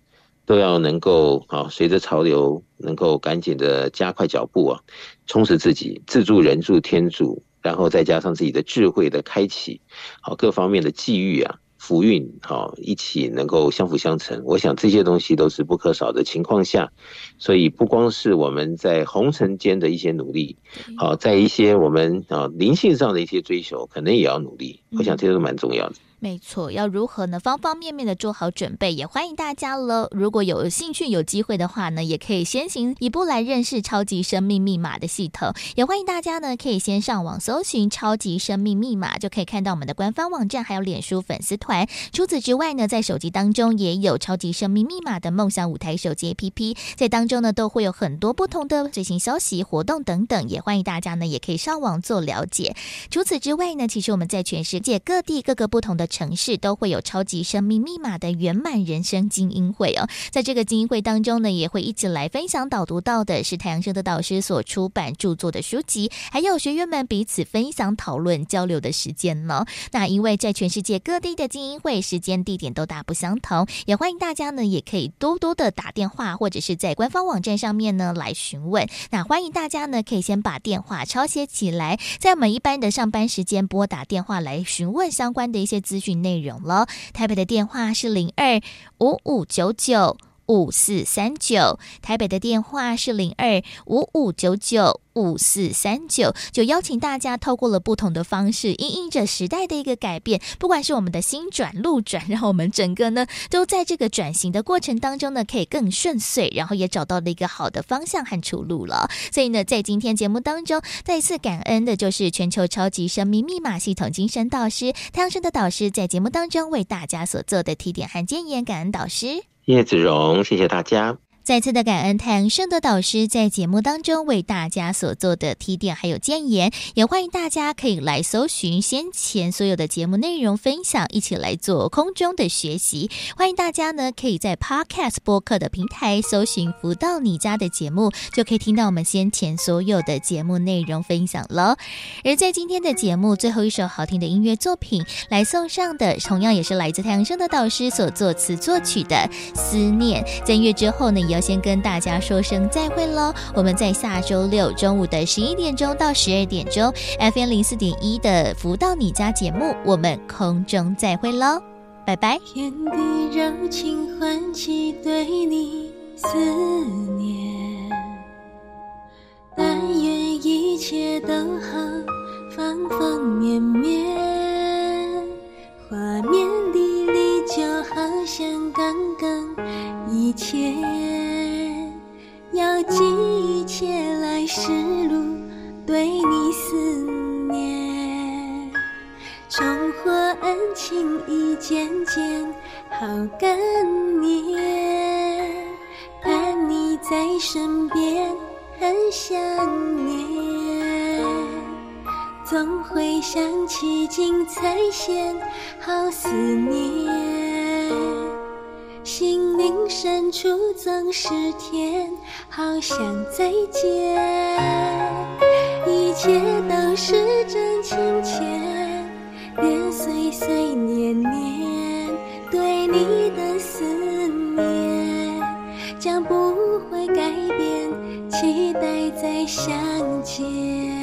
都要能够啊，随着潮流，能够赶紧的加快脚步啊，充实自己，自助、人助、天助，然后再加上自己的智慧的开启，好，各方面的际遇啊。福运好，一起能够相辅相成，我想这些东西都是不可少的情况下，所以不光是我们在红尘间的一些努力，好，在一些我们啊灵性上的一些追求，可能也要努力。我想这些都蛮重要的。没错，要如何呢？方方面面的做好准备，也欢迎大家了。如果有兴趣、有机会的话呢，也可以先行一步来认识超级生命密码的系统。也欢迎大家呢，可以先上网搜寻“超级生命密码”，就可以看到我们的官方网站，还有脸书粉丝团。除此之外呢，在手机当中也有“超级生命密码”的梦想舞台手机 APP，在当中呢都会有很多不同的最新消息、活动等等。也欢迎大家呢，也可以上网做了解。除此之外呢，其实我们在全世界各地各个不同的城市都会有超级生命密码的圆满人生精英会哦，在这个精英会当中呢，也会一起来分享导读到的是太阳盛德导师所出版著作的书籍，还有学员们彼此分享、讨论、交流的时间呢。那因为在全世界各地的精英会时间地点都大不相同，也欢迎大家呢，也可以多多的打电话或者是在官方网站上面呢来询问。那欢迎大家呢，可以先把电话抄写起来，在我们一般的上班时间拨打电话来询问相关的一些资讯内容了。台北的电话是零二五五九九五四三九，台北的电话是零二五五九九。五四三九，就邀请大家透过了不同的方式，因应着时代的一个改变，不管是我们的心转路转，让我们整个呢都在这个转型的过程当中呢，可以更顺遂，然后也找到了一个好的方向和出路了。所以呢，在今天节目当中，再一次感恩的就是全球超级生命密码系统精神导师太阳神的导师在节目当中为大家所做的提点和建言，感恩导师叶子荣，谢谢大家。再次的感恩太阳盛德导师在节目当中为大家所做的提点还有建言，也欢迎大家可以来搜寻先前所有的节目内容分享，一起来做空中的学习。欢迎大家呢可以在 Podcast 播客的平台搜寻“福到你家”的节目，就可以听到我们先前所有的节目内容分享了。而在今天的节目最后一首好听的音乐作品来送上的，同样也是来自太阳盛德导师所作词作曲的《思念》。在音乐之后呢，也要先跟大家说声再会喽！我们在下周六中午的十一点钟到十二点钟，FM 零四点一的《福到你家》节目，我们空中再会喽，拜拜。天地柔情唤起对你思念，但愿一切都好，方方面面，画面里就好像刚刚以前。要记一切来时路，对你思念，重获恩情已渐渐好感念，盼你在身边很想念，总会想起精彩线，好思念，心灵深处总是甜。好想再见，一切都是真情切，年岁岁年年对你的思念将不会改变，期待再相见。